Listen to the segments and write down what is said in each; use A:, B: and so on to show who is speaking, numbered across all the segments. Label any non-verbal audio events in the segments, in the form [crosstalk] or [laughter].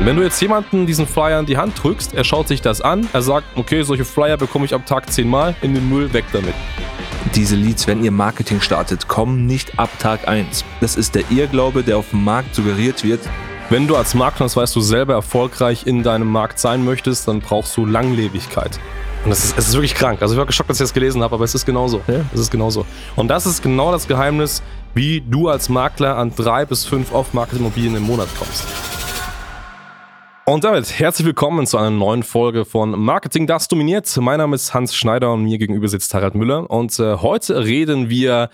A: Wenn du jetzt jemanden diesen Flyer in die Hand drückst, er schaut sich das an, er sagt, okay, solche Flyer bekomme ich am Tag zehnmal, in den Müll, weg damit.
B: Diese Leads, wenn ihr Marketing startet, kommen nicht ab Tag 1. Das ist der Irrglaube, der auf dem Markt suggeriert wird.
A: Wenn du als Makler, das weißt du, selber erfolgreich in deinem Markt sein möchtest, dann brauchst du Langlebigkeit. Und das ist, es ist wirklich krank. Also ich war geschockt, dass ich das gelesen habe, aber es ist genauso. Ja? Es ist genauso. Und das ist genau das Geheimnis, wie du als Makler an drei bis fünf Off-Market-Immobilien im Monat kommst. Und damit herzlich willkommen zu einer neuen Folge von Marketing, das dominiert. Mein Name ist Hans Schneider und mir gegenüber sitzt Harald Müller. Und äh, heute reden wir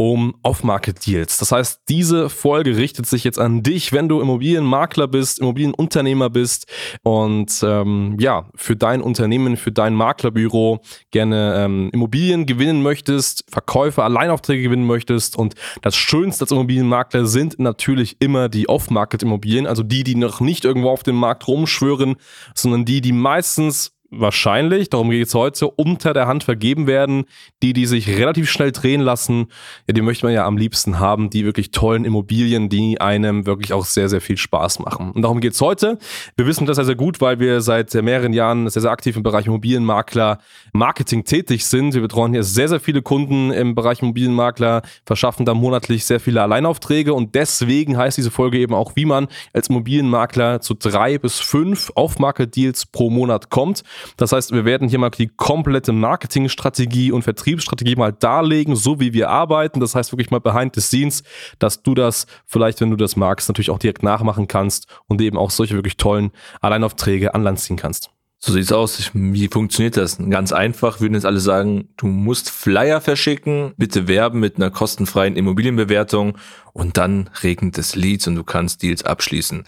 A: um Off-Market-Deals. Das heißt, diese Folge richtet sich jetzt an dich, wenn du Immobilienmakler bist, Immobilienunternehmer bist und ähm, ja, für dein Unternehmen, für dein Maklerbüro gerne ähm, Immobilien gewinnen möchtest, Verkäufe, Alleinaufträge gewinnen möchtest und das Schönste als Immobilienmakler sind natürlich immer die Off-Market-Immobilien, also die, die noch nicht irgendwo auf dem Markt rumschwören, sondern die, die meistens wahrscheinlich, darum geht es heute, unter der Hand vergeben werden. Die, die sich relativ schnell drehen lassen, ja, die möchte man ja am liebsten haben, die wirklich tollen Immobilien, die einem wirklich auch sehr, sehr viel Spaß machen. Und darum geht es heute. Wir wissen das sehr, sehr gut, weil wir seit mehreren Jahren sehr, sehr aktiv im Bereich Immobilienmakler Marketing tätig sind. Wir betreuen hier sehr, sehr viele Kunden im Bereich Immobilienmakler, verschaffen da monatlich sehr viele Alleinaufträge und deswegen heißt diese Folge eben auch, wie man als Immobilienmakler zu drei bis fünf Off-Market-Deals pro Monat kommt. Das heißt, wir werden hier mal die komplette Marketingstrategie und Vertriebsstrategie mal darlegen, so wie wir arbeiten. Das heißt wirklich mal behind the scenes, dass du das vielleicht, wenn du das magst, natürlich auch direkt nachmachen kannst und eben auch solche wirklich tollen Alleinaufträge an Land ziehen kannst.
B: So sieht's aus. Wie funktioniert das? Ganz einfach würden jetzt alle sagen, du musst Flyer verschicken, bitte werben mit einer kostenfreien Immobilienbewertung und dann regnet es Leads und du kannst Deals abschließen.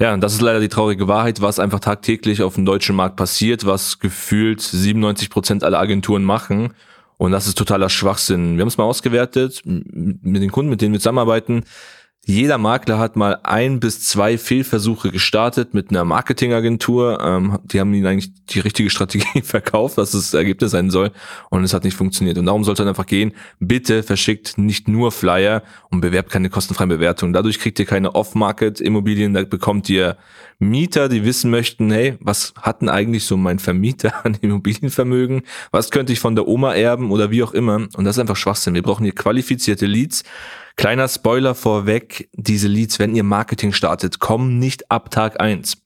B: Ja, und das ist leider die traurige Wahrheit, was einfach tagtäglich auf dem deutschen Markt passiert, was gefühlt 97 Prozent aller Agenturen machen. Und das ist totaler Schwachsinn. Wir haben es mal ausgewertet mit den Kunden, mit denen wir zusammenarbeiten. Jeder Makler hat mal ein bis zwei Fehlversuche gestartet mit einer Marketingagentur. Ähm, die haben ihnen eigentlich die richtige Strategie [laughs] verkauft, was das Ergebnis sein soll. Und es hat nicht funktioniert. Und darum sollte es einfach gehen. Bitte verschickt nicht nur Flyer und bewerbt keine kostenfreien Bewertungen. Dadurch kriegt ihr keine Off-Market-Immobilien. Da bekommt ihr Mieter, die wissen möchten, hey, was hat denn eigentlich so mein Vermieter [laughs] an Immobilienvermögen? Was könnte ich von der Oma erben oder wie auch immer? Und das ist einfach Schwachsinn. Wir brauchen hier qualifizierte Leads Kleiner Spoiler vorweg, diese Leads, wenn ihr Marketing startet, kommen nicht ab Tag eins.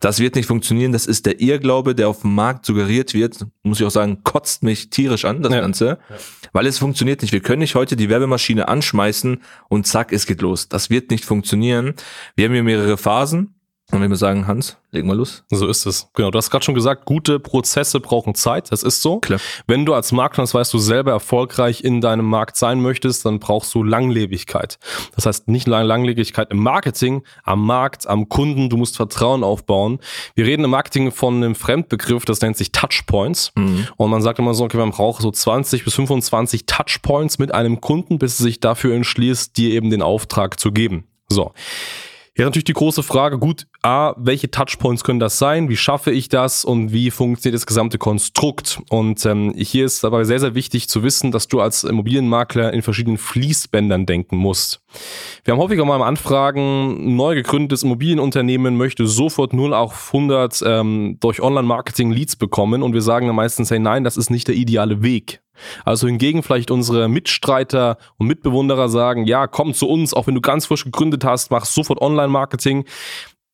B: Das wird nicht funktionieren, das ist der Irrglaube, der auf dem Markt suggeriert wird, muss ich auch sagen, kotzt mich tierisch an, das ja. Ganze, ja. weil es funktioniert nicht. Wir können nicht heute die Werbemaschine anschmeißen und zack, es geht los. Das wird nicht funktionieren. Wir haben hier mehrere Phasen. Und wenn wir sagen, Hans, legen wir los.
A: So ist es. Genau, du hast gerade schon gesagt, gute Prozesse brauchen Zeit. Das ist so.
B: Klar.
A: Wenn du als Makler, das weißt du, selber erfolgreich in deinem Markt sein möchtest, dann brauchst du Langlebigkeit. Das heißt nicht Langlebigkeit im Marketing, am Markt, am Kunden. Du musst Vertrauen aufbauen. Wir reden im Marketing von einem Fremdbegriff, das nennt sich Touchpoints. Mhm. Und man sagt immer so, okay, man braucht so 20 bis 25 Touchpoints mit einem Kunden, bis er sich dafür entschließt, dir eben den Auftrag zu geben. So. Ja, natürlich die große Frage, gut, A, welche Touchpoints können das sein? Wie schaffe ich das? Und wie funktioniert das gesamte Konstrukt? Und ähm, hier ist dabei sehr, sehr wichtig zu wissen, dass du als Immobilienmakler in verschiedenen Fließbändern denken musst. Wir haben häufiger mal Anfragen, neu gegründetes Immobilienunternehmen möchte sofort 0 auf 100 ähm, durch Online-Marketing Leads bekommen und wir sagen dann meistens, hey nein, das ist nicht der ideale Weg. Also hingegen vielleicht unsere Mitstreiter und Mitbewunderer sagen, ja, komm zu uns, auch wenn du ganz frisch gegründet hast, mach sofort Online-Marketing.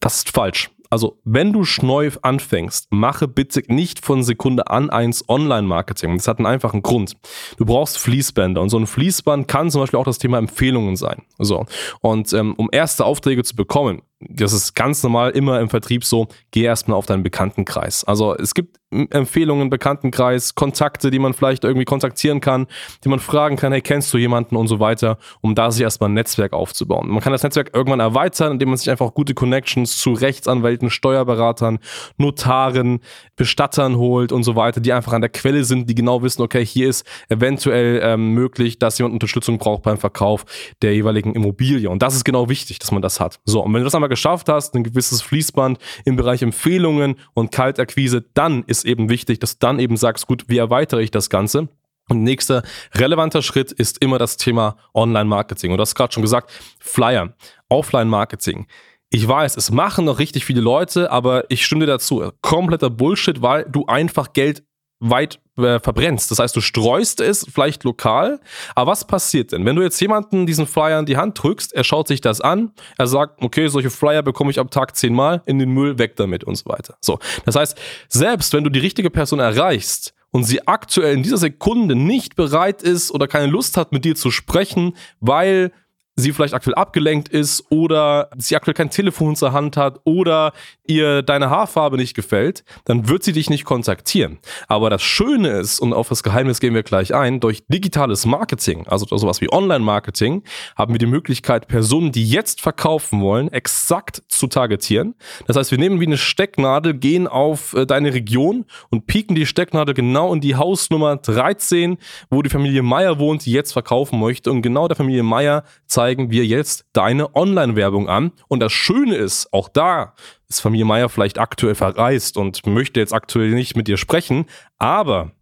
A: Das ist falsch. Also, wenn du neu anfängst, mache bitte nicht von Sekunde an eins Online-Marketing. Das hat einen einfachen Grund. Du brauchst Fließbänder und so ein Fließband kann zum Beispiel auch das Thema Empfehlungen sein. So. Und ähm, um erste Aufträge zu bekommen, das ist ganz normal immer im Vertrieb so, geh erstmal auf deinen Bekanntenkreis. Also es gibt Empfehlungen, Bekanntenkreis, Kontakte, die man vielleicht irgendwie kontaktieren kann, die man fragen kann, hey, kennst du jemanden und so weiter, um da sich erstmal ein Netzwerk aufzubauen. Man kann das Netzwerk irgendwann erweitern, indem man sich einfach gute Connections zu Rechtsanwälten, Steuerberatern, Notaren, Bestattern holt und so weiter, die einfach an der Quelle sind, die genau wissen, okay, hier ist eventuell ähm, möglich, dass jemand Unterstützung braucht beim Verkauf der jeweiligen Immobilie. Und das ist genau wichtig, dass man das hat. So, und wenn du das einmal geschafft hast, ein gewisses Fließband im Bereich Empfehlungen und Kaltakquise, dann ist eben wichtig, dass du dann eben sagst, gut, wie erweitere ich das Ganze? Und nächster relevanter Schritt ist immer das Thema Online-Marketing. Und du hast gerade schon gesagt, Flyer, Offline-Marketing Ich weiß, es machen noch richtig viele Leute, aber ich stimme dir dazu. Kompletter Bullshit, weil du einfach Geld weit äh, verbrennst. Das heißt, du streust es vielleicht lokal. Aber was passiert denn? Wenn du jetzt jemanden diesen Flyer in die Hand drückst, er schaut sich das an, er sagt, okay, solche Flyer bekomme ich am Tag zehnmal, in den Müll, weg damit und so weiter. So. Das heißt, selbst wenn du die richtige Person erreichst, und sie aktuell in dieser Sekunde nicht bereit ist oder keine Lust hat, mit dir zu sprechen, weil sie vielleicht aktuell abgelenkt ist oder sie aktuell kein Telefon zur Hand hat oder ihr deine Haarfarbe nicht gefällt, dann wird sie dich nicht kontaktieren. Aber das Schöne ist, und auf das Geheimnis gehen wir gleich ein, durch digitales Marketing, also sowas wie Online-Marketing, haben wir die Möglichkeit, Personen, die jetzt verkaufen wollen, exakt zu targetieren. Das heißt, wir nehmen wie eine Stecknadel, gehen auf äh, deine Region und pieken die Stecknadel genau in die Hausnummer 13, wo die Familie Meier wohnt, die jetzt verkaufen möchte. Und genau der Familie Meier zeigen wir jetzt deine Online-Werbung an. Und das Schöne ist, auch da ist Familie Meier vielleicht aktuell verreist und möchte jetzt aktuell nicht mit dir sprechen, aber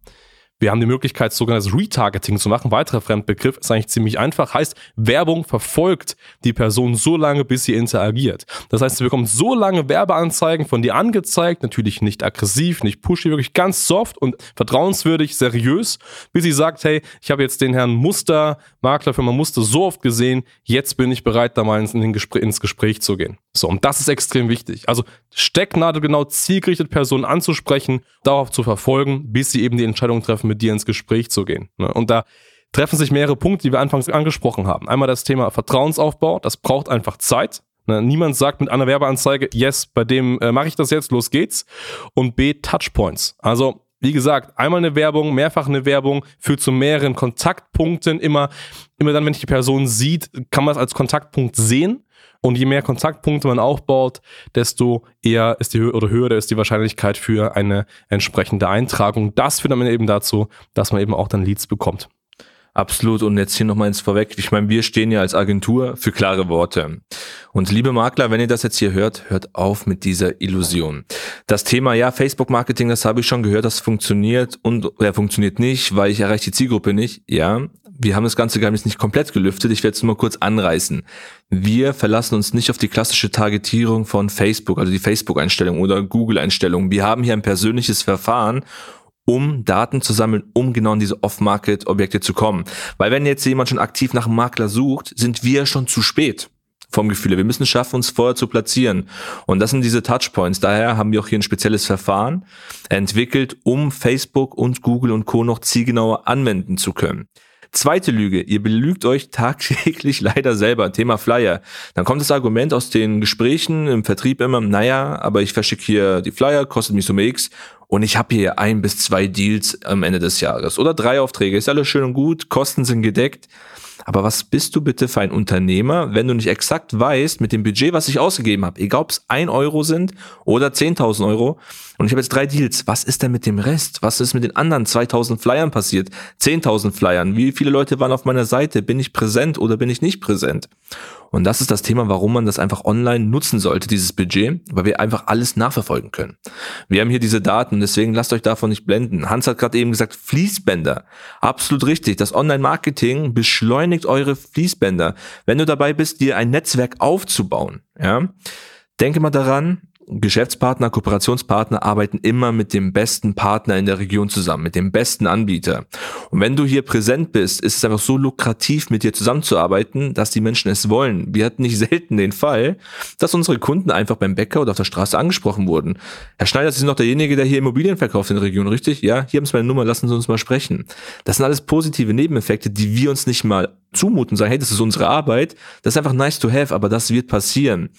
A: wir haben die Möglichkeit, sogenanntes Retargeting zu machen. Weiterer Fremdbegriff ist eigentlich ziemlich einfach. Heißt, Werbung verfolgt die Person so lange, bis sie interagiert. Das heißt, sie bekommt so lange Werbeanzeigen von dir angezeigt, natürlich nicht aggressiv, nicht pushy, wirklich ganz soft und vertrauenswürdig, seriös, bis sie sagt, hey, ich habe jetzt den Herrn Muster, Maklerfirma Muster so oft gesehen, jetzt bin ich bereit, da mal ins, ins Gespräch zu gehen. So, und das ist extrem wichtig. Also Stecknadel genau zielgerichtet Personen anzusprechen, darauf zu verfolgen, bis sie eben die Entscheidung treffen, mit dir ins Gespräch zu gehen. Ne? Und da treffen sich mehrere Punkte, die wir anfangs angesprochen haben. Einmal das Thema Vertrauensaufbau, das braucht einfach Zeit. Ne? Niemand sagt mit einer Werbeanzeige, yes, bei dem äh, mache ich das jetzt, los geht's. Und B, Touchpoints. Also wie gesagt, einmal eine Werbung, mehrfach eine Werbung, führt zu mehreren Kontaktpunkten. Immer, immer dann, wenn ich die Person sieht, kann man es als Kontaktpunkt sehen. Und je mehr Kontaktpunkte man aufbaut, desto eher ist die Höhe oder höher ist die Wahrscheinlichkeit für eine entsprechende Eintragung. Das führt dann eben dazu, dass man eben auch dann Leads bekommt.
B: Absolut. Und jetzt hier nochmal ins Vorweg. Ich meine, wir stehen ja als Agentur für klare Worte. Und liebe Makler, wenn ihr das jetzt hier hört, hört auf mit dieser Illusion. Das Thema, ja, Facebook-Marketing, das habe ich schon gehört, das funktioniert und er funktioniert nicht, weil ich erreiche die Zielgruppe nicht. Ja, wir haben das ganze Geheimnis nicht komplett gelüftet. Ich werde es nur mal kurz anreißen. Wir verlassen uns nicht auf die klassische Targetierung von Facebook, also die Facebook-Einstellung oder Google-Einstellung. Wir haben hier ein persönliches Verfahren um Daten zu sammeln, um genau in diese Off-Market-Objekte zu kommen. Weil wenn jetzt jemand schon aktiv nach einem Makler sucht, sind wir schon zu spät vom Gefühl. Wir müssen es schaffen, uns vorher zu platzieren. Und das sind diese Touchpoints. Daher haben wir auch hier ein spezielles Verfahren entwickelt, um Facebook und Google und Co. noch zielgenauer anwenden zu können. Zweite Lüge, ihr belügt euch tagtäglich [laughs] leider selber. Thema Flyer. Dann kommt das Argument aus den Gesprächen im Vertrieb immer, naja, aber ich verschicke hier die Flyer, kostet mich Summe X und ich habe hier ein bis zwei Deals am Ende des Jahres oder drei Aufträge. Ist alles schön und gut, Kosten sind gedeckt. Aber was bist du bitte für ein Unternehmer, wenn du nicht exakt weißt, mit dem Budget, was ich ausgegeben habe, egal ob es ein Euro sind oder 10.000 Euro, und ich habe jetzt drei Deals, was ist denn mit dem Rest? Was ist mit den anderen 2.000 Flyern passiert? 10.000 Flyern? Wie viele Leute waren auf meiner Seite? Bin ich präsent oder bin ich nicht präsent? Und das ist das Thema, warum man das einfach online nutzen sollte, dieses Budget, weil wir einfach alles nachverfolgen können. Wir haben hier diese Daten, deswegen lasst euch davon nicht blenden. Hans hat gerade eben gesagt, Fließbänder. Absolut richtig. Das Online-Marketing beschleunigt eure Fließbänder. Wenn du dabei bist, dir ein Netzwerk aufzubauen, ja, denke mal daran, Geschäftspartner, Kooperationspartner arbeiten immer mit dem besten Partner in der Region zusammen, mit dem besten Anbieter. Und wenn du hier präsent bist, ist es einfach so lukrativ, mit dir zusammenzuarbeiten, dass die Menschen es wollen. Wir hatten nicht [laughs] selten den Fall, dass unsere Kunden einfach beim Bäcker oder auf der Straße angesprochen wurden. Herr Schneider, Sie sind noch derjenige, der hier Immobilien verkauft in der Region, richtig? Ja, hier haben Sie meine Nummer, lassen Sie uns mal sprechen. Das sind alles positive Nebeneffekte, die wir uns nicht mal zumuten, sagen, hey, das ist unsere Arbeit, das ist einfach nice to have, aber das wird passieren.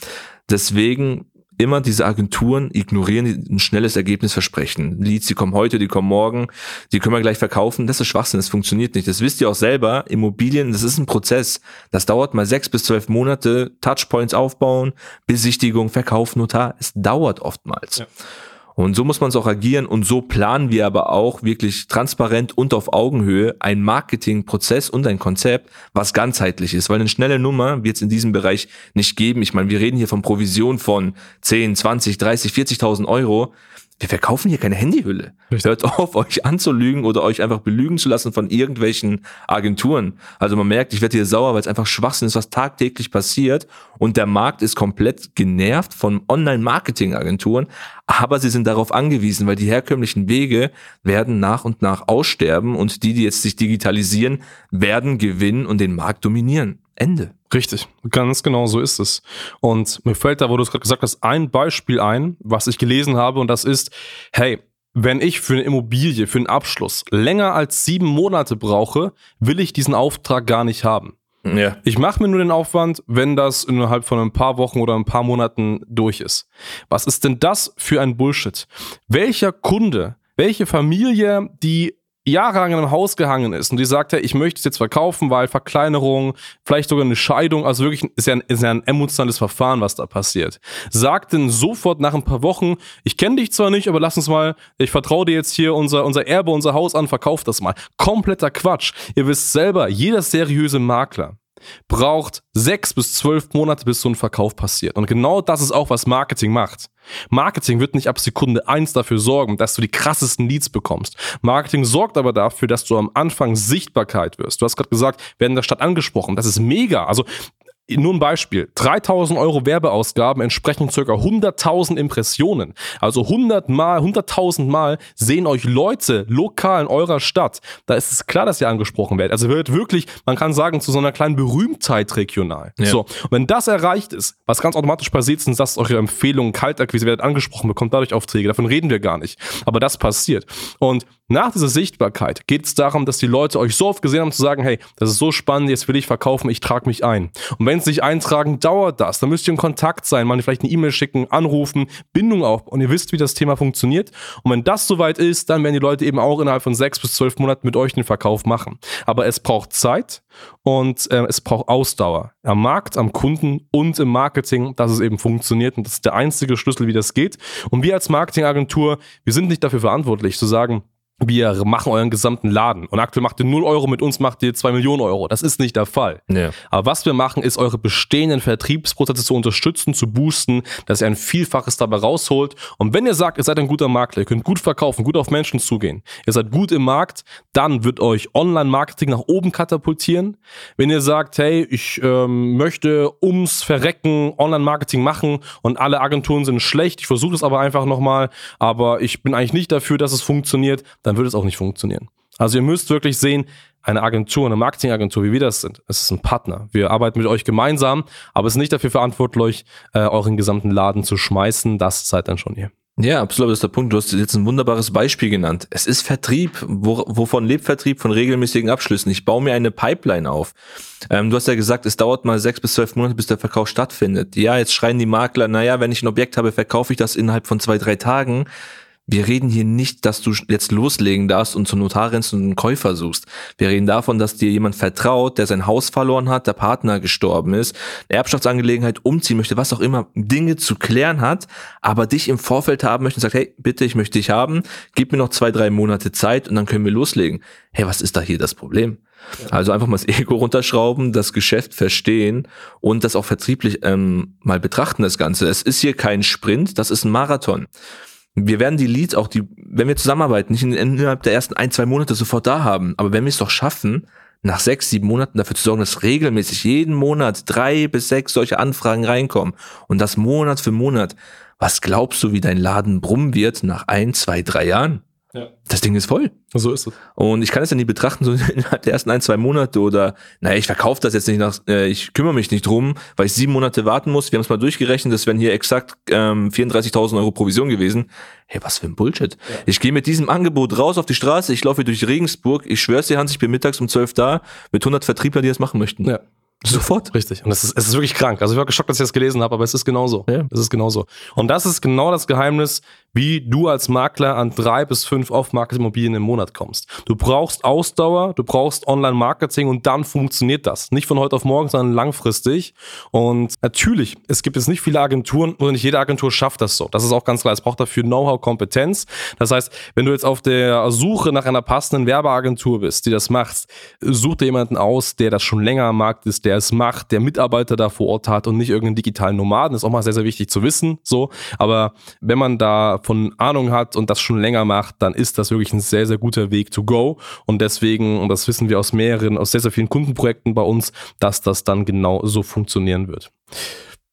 B: Deswegen immer diese Agenturen ignorieren, die ein schnelles Ergebnis versprechen. Leads, die kommen heute, die kommen morgen, die können wir gleich verkaufen. Das ist Schwachsinn, das funktioniert nicht. Das wisst ihr auch selber. Immobilien, das ist ein Prozess. Das dauert mal sechs bis zwölf Monate. Touchpoints aufbauen, Besichtigung, Verkauf, Notar. Es dauert oftmals. Ja. Und so muss man es auch agieren und so planen wir aber auch wirklich transparent und auf Augenhöhe ein Marketingprozess und ein Konzept, was ganzheitlich ist, weil eine schnelle Nummer wird es in diesem Bereich nicht geben. Ich meine, wir reden hier von Provision von 10, 20, 30, 40.000 Euro. Wir verkaufen hier keine Handyhülle. Richtig. Hört auf, euch anzulügen oder euch einfach belügen zu lassen von irgendwelchen Agenturen. Also man merkt, ich werde hier sauer, weil es einfach Schwachsinn ist, was tagtäglich passiert. Und der Markt ist komplett genervt von Online-Marketing-Agenturen. Aber sie sind darauf angewiesen, weil die herkömmlichen Wege werden nach und nach aussterben und die, die jetzt sich digitalisieren, werden gewinnen und den Markt dominieren. Ende.
A: Richtig, ganz genau so ist es. Und mir fällt da, wo du es gerade gesagt hast, ein Beispiel ein, was ich gelesen habe, und das ist, hey, wenn ich für eine Immobilie, für einen Abschluss länger als sieben Monate brauche, will ich diesen Auftrag gar nicht haben. Ja. Ich mache mir nur den Aufwand, wenn das innerhalb von ein paar Wochen oder ein paar Monaten durch ist. Was ist denn das für ein Bullshit? Welcher Kunde, welche Familie, die jahrelang in einem Haus gehangen ist und die sagt, hey, ich möchte es jetzt verkaufen, weil Verkleinerung, vielleicht sogar eine Scheidung, also wirklich ist ja, ein, ist ja ein emotionales Verfahren, was da passiert. Sagt denn sofort nach ein paar Wochen, ich kenne dich zwar nicht, aber lass uns mal, ich vertraue dir jetzt hier unser, unser Erbe, unser Haus an, verkauf das mal. Kompletter Quatsch. Ihr wisst selber, jeder seriöse Makler braucht sechs bis zwölf Monate, bis so ein Verkauf passiert. Und genau das ist auch, was Marketing macht. Marketing wird nicht ab Sekunde eins dafür sorgen, dass du die krassesten Leads bekommst. Marketing sorgt aber dafür, dass du am Anfang Sichtbarkeit wirst. Du hast gerade gesagt, werden in der Stadt angesprochen. Das ist mega. Also nur ein Beispiel. 3000 Euro Werbeausgaben entsprechen circa 100.000 Impressionen. Also 100 mal, 100.000 mal sehen euch Leute lokal in eurer Stadt. Da ist es klar, dass ihr angesprochen werdet. Also wird wirklich, man kann sagen, zu so einer kleinen Berühmtheit regional. Ja. So. Und wenn das erreicht ist, was ganz automatisch passiert, sind dass eure Empfehlungen, Kaltakquise werdet angesprochen, bekommt dadurch Aufträge. Davon reden wir gar nicht. Aber das passiert. Und nach dieser Sichtbarkeit geht es darum, dass die Leute euch so oft gesehen haben, zu sagen, hey, das ist so spannend, jetzt will ich verkaufen, ich trage mich ein. Und wenn sie sich eintragen, dauert das. Dann müsst ihr in Kontakt sein, mal vielleicht eine E-Mail schicken, anrufen, Bindung auf und ihr wisst, wie das Thema funktioniert. Und wenn das soweit ist, dann werden die Leute eben auch innerhalb von sechs bis zwölf Monaten mit euch den Verkauf machen. Aber es braucht Zeit und äh, es braucht Ausdauer. Am Markt, am Kunden und im Marketing, dass es eben funktioniert. Und das ist der einzige Schlüssel, wie das geht. Und wir als Marketingagentur, wir sind nicht dafür verantwortlich zu sagen, wir machen euren gesamten Laden. Und aktuell macht ihr 0 Euro, mit uns macht ihr 2 Millionen Euro. Das ist nicht der Fall. Ja. Aber was wir machen, ist eure bestehenden Vertriebsprozesse zu unterstützen, zu boosten, dass ihr ein Vielfaches dabei rausholt. Und wenn ihr sagt, ihr seid ein guter Makler, ihr könnt gut verkaufen, gut auf Menschen zugehen, ihr seid gut im Markt, dann wird euch Online-Marketing nach oben katapultieren. Wenn ihr sagt, hey, ich ähm, möchte ums Verrecken Online-Marketing machen und alle Agenturen sind schlecht, ich versuche es aber einfach nochmal, aber ich bin eigentlich nicht dafür, dass es funktioniert, dann würde es auch nicht funktionieren. Also ihr müsst wirklich sehen, eine Agentur, eine Marketingagentur, wie wir das sind, es ist ein Partner. Wir arbeiten mit euch gemeinsam, aber es ist nicht dafür verantwortlich, äh, euren gesamten Laden zu schmeißen. Das seid dann schon ihr.
B: Ja, absolut, das ist der Punkt. Du hast jetzt ein wunderbares Beispiel genannt. Es ist Vertrieb. Wo, wovon lebt Vertrieb? Von regelmäßigen Abschlüssen. Ich baue mir eine Pipeline auf. Ähm, du hast ja gesagt, es dauert mal sechs bis zwölf Monate, bis der Verkauf stattfindet. Ja, jetzt schreien die Makler, naja, wenn ich ein Objekt habe, verkaufe ich das innerhalb von zwei, drei Tagen wir reden hier nicht, dass du jetzt loslegen darfst und zum Notar rennst und einen Käufer suchst. Wir reden davon, dass dir jemand vertraut, der sein Haus verloren hat, der Partner gestorben ist, eine Erbschaftsangelegenheit umziehen möchte, was auch immer, Dinge zu klären hat, aber dich im Vorfeld haben möchte und sagt, hey, bitte, ich möchte dich haben, gib mir noch zwei, drei Monate Zeit und dann können wir loslegen. Hey, was ist da hier das Problem? Also einfach mal das Ego runterschrauben, das Geschäft verstehen und das auch vertrieblich ähm, mal betrachten, das Ganze. Es ist hier kein Sprint, das ist ein Marathon wir werden die Leads auch, die, wenn wir zusammenarbeiten, nicht innerhalb der ersten ein, zwei Monate sofort da haben. Aber wenn wir es doch schaffen, nach sechs, sieben Monaten dafür zu sorgen, dass regelmäßig jeden Monat drei bis sechs solche Anfragen reinkommen und das Monat für Monat, was glaubst du, wie dein Laden brummen wird nach ein, zwei, drei Jahren? Ja. Das Ding ist voll.
A: So ist es.
B: Und ich kann es ja nie betrachten, so [laughs] innerhalb der ersten ein, zwei Monate oder, naja, ich verkaufe das jetzt nicht nach, äh, ich kümmere mich nicht drum, weil ich sieben Monate warten muss. Wir haben es mal durchgerechnet, das wären hier exakt ähm, 34.000 Euro Provision gewesen. Hey, was für ein Bullshit. Ja. Ich gehe mit diesem Angebot raus auf die Straße, ich laufe durch Regensburg, ich schwör's dir, Hans, ich bin mittags um zwölf da mit 100 Vertriebler, die das machen möchten. Ja.
A: Sofort. Richtig. Und es ist, es ist wirklich krank. Also ich war geschockt, dass ich das gelesen habe, aber es ist genauso. Ja. Es ist genauso. Und das ist genau das Geheimnis, wie du als Makler an drei bis fünf Off-Market-Immobilien im Monat kommst. Du brauchst Ausdauer, du brauchst Online-Marketing und dann funktioniert das. Nicht von heute auf morgen, sondern langfristig. Und natürlich, es gibt jetzt nicht viele Agenturen oder nicht jede Agentur schafft das so. Das ist auch ganz klar. Es braucht dafür Know-how, Kompetenz. Das heißt, wenn du jetzt auf der Suche nach einer passenden Werbeagentur bist, die das macht, such dir jemanden aus, der das schon länger am Markt ist, der es macht, der Mitarbeiter da vor Ort hat und nicht irgendeinen digitalen Nomaden. Das ist auch mal sehr, sehr wichtig zu wissen. So. Aber wenn man da davon Ahnung hat und das schon länger macht, dann ist das wirklich ein sehr, sehr guter Weg to go. Und deswegen, und das wissen wir aus mehreren, aus sehr, sehr vielen Kundenprojekten bei uns, dass das dann genau so funktionieren wird.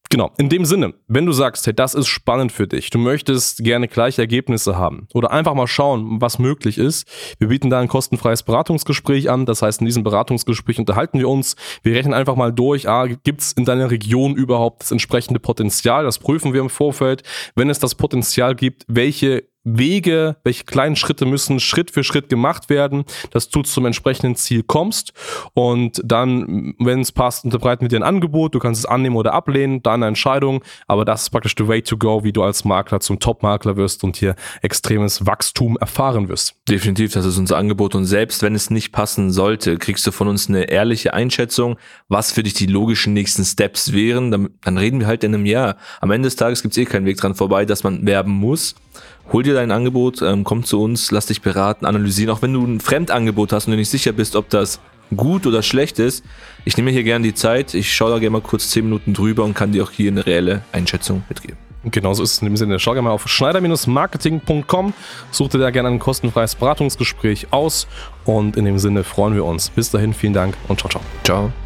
A: Genau, in dem Sinne, wenn du sagst, hey, das ist spannend für dich, du möchtest gerne gleiche Ergebnisse haben oder einfach mal schauen, was möglich ist, wir bieten da ein kostenfreies Beratungsgespräch an. Das heißt, in diesem Beratungsgespräch unterhalten wir uns, wir rechnen einfach mal durch, ah, gibt es in deiner Region überhaupt das entsprechende Potenzial? Das prüfen wir im Vorfeld. Wenn es das Potenzial gibt, welche Wege, welche kleinen Schritte müssen Schritt für Schritt gemacht werden, dass du zum entsprechenden Ziel kommst. Und dann, wenn es passt, unterbreiten wir dir ein Angebot. Du kannst es annehmen oder ablehnen, deine Entscheidung. Aber das ist praktisch the way to go, wie du als Makler zum Top-Makler wirst und hier extremes Wachstum erfahren wirst.
B: Definitiv, das ist unser Angebot. Und selbst wenn es nicht passen sollte, kriegst du von uns eine ehrliche Einschätzung, was für dich die logischen nächsten Steps wären. Dann, dann reden wir halt in einem Jahr. Am Ende des Tages gibt es eh keinen Weg dran vorbei, dass man werben muss. Hol dir dein Angebot, ähm, komm zu uns, lass dich beraten, analysieren. Auch wenn du ein Fremdangebot hast und du nicht sicher bist, ob das gut oder schlecht ist, ich nehme hier gerne die Zeit, ich schaue da gerne mal kurz 10 Minuten drüber und kann dir auch hier eine reelle Einschätzung mitgeben.
A: Genauso ist es in dem Sinne. Schau gerne mal auf schneider-marketing.com, such dir da gerne ein kostenfreies Beratungsgespräch aus und in dem Sinne freuen wir uns. Bis dahin, vielen Dank und ciao, ciao. Ciao.